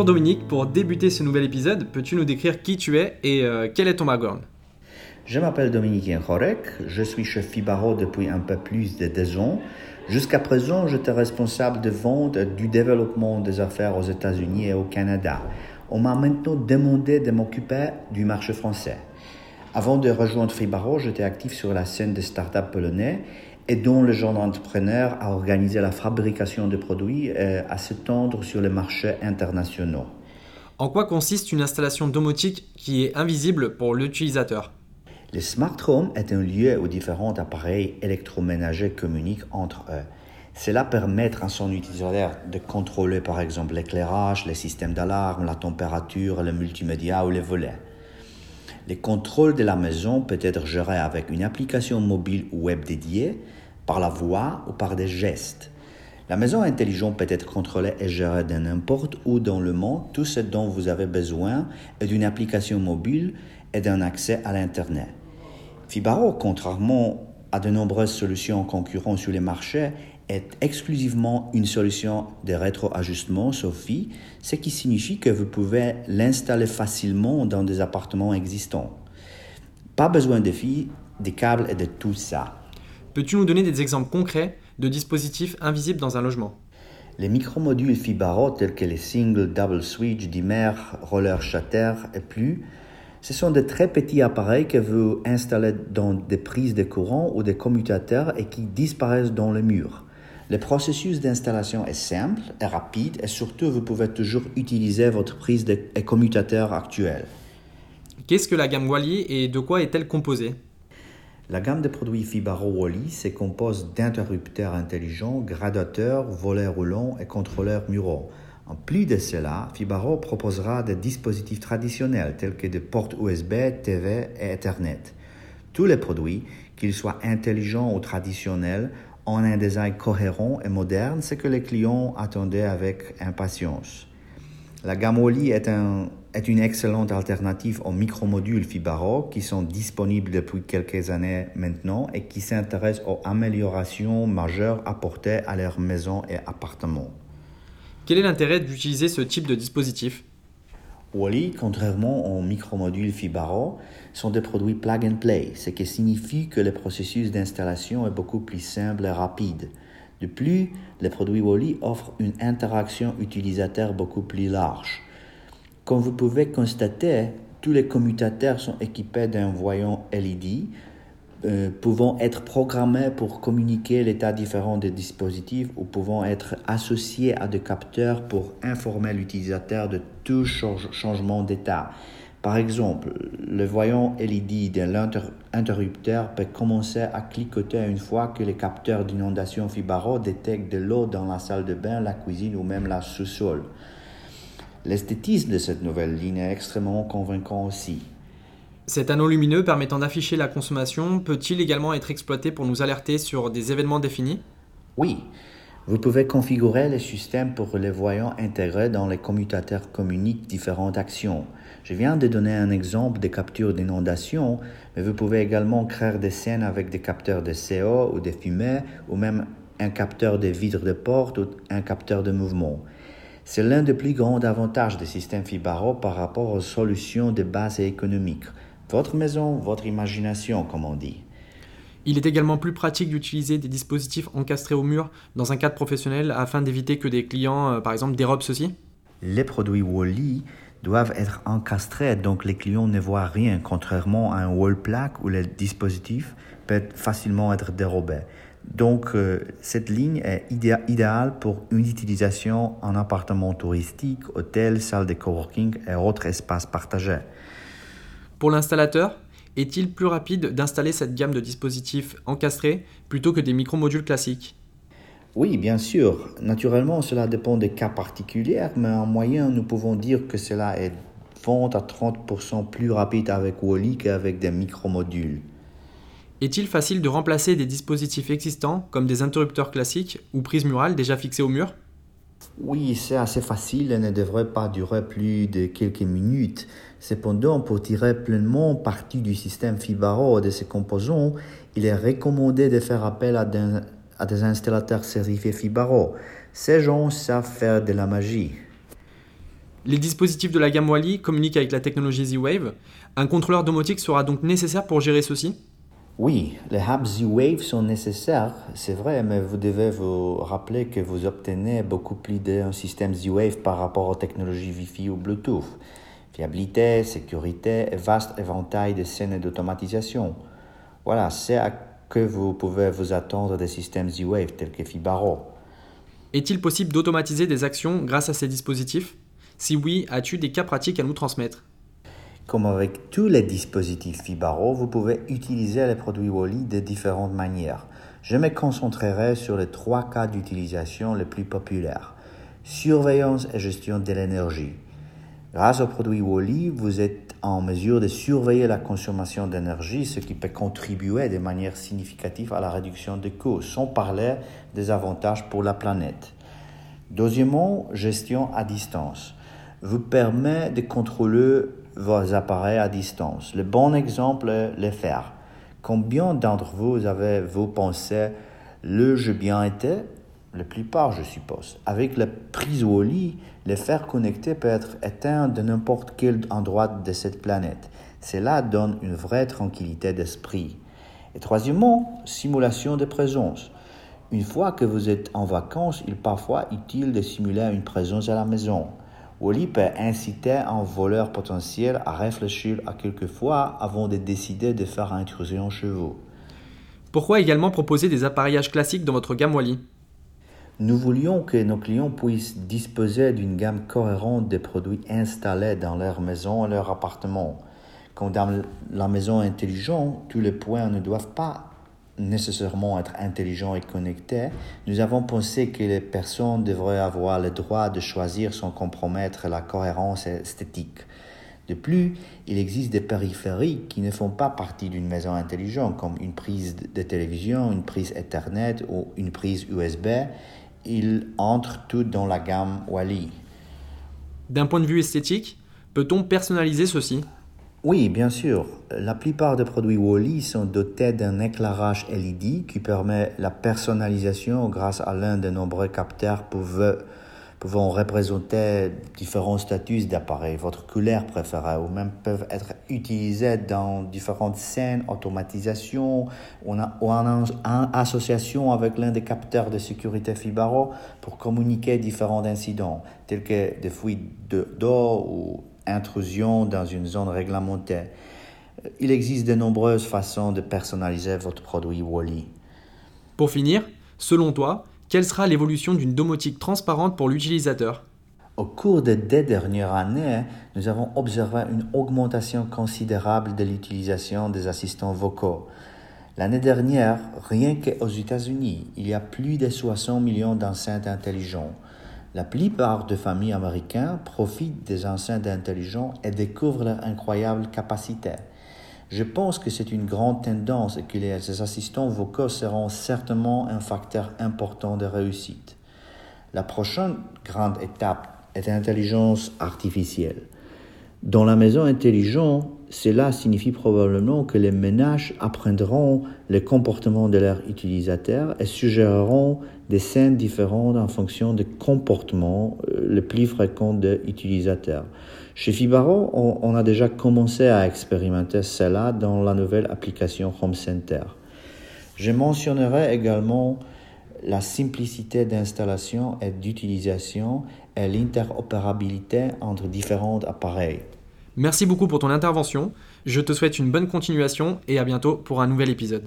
Bonjour Dominique, pour débuter ce nouvel épisode, peux-tu nous décrire qui tu es et euh, quel est ton background? Je m'appelle Dominique Yenchorek, je suis chef Fibaro depuis un peu plus de deux ans. Jusqu'à présent, j'étais responsable de vente du développement des affaires aux États-Unis et au Canada. On m'a maintenant demandé de m'occuper du marché français. Avant de rejoindre Fibaro, j'étais actif sur la scène des startups polonais et dont le genre d'entrepreneur a organisé la fabrication de produits et euh, à s'étendre sur les marchés internationaux. En quoi consiste une installation domotique qui est invisible pour l'utilisateur? Le smart home est un lieu où différents appareils électroménagers communiquent entre eux. Cela permet à son utilisateur de contrôler par exemple l'éclairage, les systèmes d'alarme, la température, le multimédia ou les volets. Le contrôle de la maison peut être géré avec une application mobile ou web dédiée, par la voix ou par des gestes. La maison intelligente peut être contrôlée et gérée de n'importe où dans le monde. Tout ce dont vous avez besoin est d'une application mobile et d'un accès à l'Internet. Fibaro, contrairement à de nombreuses solutions concurrentes sur les marchés, est exclusivement une solution de rétroajustement Sophie, ce qui signifie que vous pouvez l'installer facilement dans des appartements existants. Pas besoin de filles, des câbles et de tout ça. Peux-tu nous donner des exemples concrets de dispositifs invisibles dans un logement? Les micromodules Fibaro tels que les single double switch, dimmer, roller shutter et plus, ce sont de très petits appareils que vous installez dans des prises de courant ou des commutateurs et qui disparaissent dans le mur. Le processus d'installation est simple et rapide et surtout vous pouvez toujours utiliser votre prise de commutateur actuelle. Qu'est-ce que la gamme Wally et de quoi est-elle composée? La gamme de produits Fibaro Wally se compose d'interrupteurs intelligents, gradateurs, volets roulants et contrôleurs muraux. En plus de cela, Fibaro proposera des dispositifs traditionnels tels que des portes USB, TV et Ethernet. Tous les produits, qu'ils soient intelligents ou traditionnels, ont un design cohérent et moderne, ce que les clients attendaient avec impatience. La gamme Wally est, est, une excellente alternative aux micromodules Fibaro qui sont disponibles depuis quelques années maintenant et qui s'intéressent aux améliorations majeures apportées à leurs maisons et appartements. Quel est l'intérêt d'utiliser ce type de dispositif? Wally, contrairement aux micromodules Fibaro, sont des produits plug and play, ce qui signifie que le processus d'installation est beaucoup plus simple et rapide. De plus, les produits Wally offrent une interaction utilisateur beaucoup plus large. Comme vous pouvez constater, tous les commutateurs sont équipés d'un voyant LED euh, pouvant être programmés pour communiquer l'état différent des dispositifs ou pouvant être associés à des capteurs pour informer l'utilisateur de tout changement d'état. Par exemple, le voyant LED de l'interrupteur peut commencer à cliqueter une fois que les capteurs d'inondation Fibaro détectent de l'eau dans la salle de bain, la cuisine ou même la sous-sol. L'esthétisme de cette nouvelle ligne est extrêmement convaincant aussi. Cet anneau lumineux permettant d'afficher la consommation peut-il également être exploité pour nous alerter sur des événements définis? Oui, vous pouvez configurer le système pour les voyants intégrés dans les commutateurs communiquent différentes actions. Je viens de donner un exemple de capture d'inondation, mais vous pouvez également créer des scènes avec des capteurs de CO ou de fumée, ou même un capteur de vitres de porte ou un capteur de mouvement. C'est l'un des plus grands avantages des systèmes Fibaro par rapport aux solutions de base économiques. Votre maison, votre imagination, comme on dit. Il est également plus pratique d'utiliser des dispositifs encastrés au mur dans un cadre professionnel afin d'éviter que des clients, euh, par exemple, dérobent ceci Les produits Wally doivent être encastrés, donc les clients ne voient rien, contrairement à un wall plaque où le dispositif peut facilement être dérobé. Donc, euh, cette ligne est idéale pour une utilisation en appartement touristique, hôtel, salle de coworking et autres espaces partagés. Pour l'installateur, est-il plus rapide d'installer cette gamme de dispositifs encastrés plutôt que des micromodules classiques? Oui, bien sûr. Naturellement, cela dépend des cas particuliers, mais en moyenne, nous pouvons dire que cela est 20 à 30% plus rapide avec Wally qu'avec des micromodules. Est-il facile de remplacer des dispositifs existants comme des interrupteurs classiques ou prises murales déjà fixées au mur? Oui, c'est assez facile et ne devrait pas durer plus de quelques minutes. Cependant, pour tirer pleinement parti du système Fibaro et de ses composants, il est recommandé de faire appel à des à des installateurs certifiés Fibaro. Ces gens savent faire de la magie. Les dispositifs de la gamme Wally communiquent avec la technologie Z-Wave. Un contrôleur domotique sera donc nécessaire pour gérer ceci? Oui, les hubs Z-Wave sont nécessaires, c'est vrai, mais vous devez vous rappeler que vous obtenez beaucoup plus d'un système Z-Wave par rapport aux technologies Wi-Fi ou Bluetooth. Fiabilité, sécurité et vaste éventail de scènes d'automatisation. Voilà, c'est à que vous pouvez vous attendre des systèmes Z-Wave tels que Fibaro. Est-il possible d'automatiser des actions grâce à ces dispositifs? Si oui, as-tu des cas pratiques à nous transmettre? Comme avec tous les dispositifs Fibaro, vous pouvez utiliser les produits Wally de différentes manières. Je me concentrerai sur les trois cas d'utilisation les plus populaires. Surveillance et gestion de l'énergie. Grâce aux produits Wally, vous êtes en mesure de surveiller la consommation d'énergie, ce qui peut contribuer de manière significative à la réduction des coûts, sans parler des avantages pour la planète. Deuxièmement, gestion à distance. Vous permet de contrôler vos appareils à distance. Le bon exemple est le fer. Combien d'entre vous avez-vous pensé le jeu bien été La plupart, je suppose. Avec la prise au lit, le fer connecté peut être éteint de n'importe quel endroit de cette planète. Cela donne une vraie tranquillité d'esprit. Et troisièmement, simulation de présence. Une fois que vous êtes en vacances, il est parfois utile de simuler une présence à la maison. Wally peut inciter un voleur potentiel à réfléchir à quelques fois avant de décider de faire intrusion chez vous. Pourquoi également proposer des appareillages classiques dans votre gamme Wally? Nous voulions que nos clients puissent disposer d'une gamme cohérente de produits installés dans leur maison et leur appartement. Comme dans la maison intelligente, tous les points ne doivent pas nécessairement être intelligents et connectés, nous avons pensé que les personnes devraient avoir le droit de choisir sans compromettre la cohérence esthétique. De plus, il existe des périphéries qui ne font pas partie d'une maison intelligente, comme une prise de télévision, une prise Ethernet ou une prise USB. Ils entrent tous dans la gamme Wally. D'un point de vue esthétique, peut-on personnaliser ceci? Oui, bien sûr. La plupart des produits Wally sont dotés d'un éclairage LED qui permet la personnalisation grâce à l'un des nombreux capteurs pouvant représenter différents statuts d'appareil, votre couleur préférée, ou même peuvent être utilisés dans différentes scènes, automatisation, ou en, association avec l'un des capteurs de sécurité Fibaro pour communiquer différents incidents, tels que des fuites d'eau ou intrusion dans une zone réglementée. Il existe de nombreuses façons de personnaliser votre produit Wally. Pour finir, selon toi, quelle sera l'évolution d'une domotique transparente pour l'utilisateur? Au cours des deux dernières années, nous avons observé une augmentation considérable de l'utilisation des assistants vocaux. L'année dernière, rien qu'aux États-Unis, il y a plus de 60 millions d'enceintes intelligentes. La plupart des familles américaines profitent des enceintes intelligentes et découvrent leur incroyable capacité. Je pense que c'est une grande tendance et que les assistants vocaux seront certainement un facteur important de réussite. La prochaine grande étape est l'intelligence artificielle. Dans la maison intelligente, cela signifie probablement que les ménages apprendront le comportement de leurs utilisateurs et suggéreront des scènes différentes en fonction des comportements euh, les plus fréquents des utilisateurs. Chez Fibaro, on, a déjà commencé à expérimenter cela dans la nouvelle application Home Center. Je mentionnerai également la simplicité d'installation et d'utilisation et l'interopérabilité entre différents appareils. Merci beaucoup pour ton intervention. Je te souhaite une bonne continuation et à bientôt pour un nouvel épisode.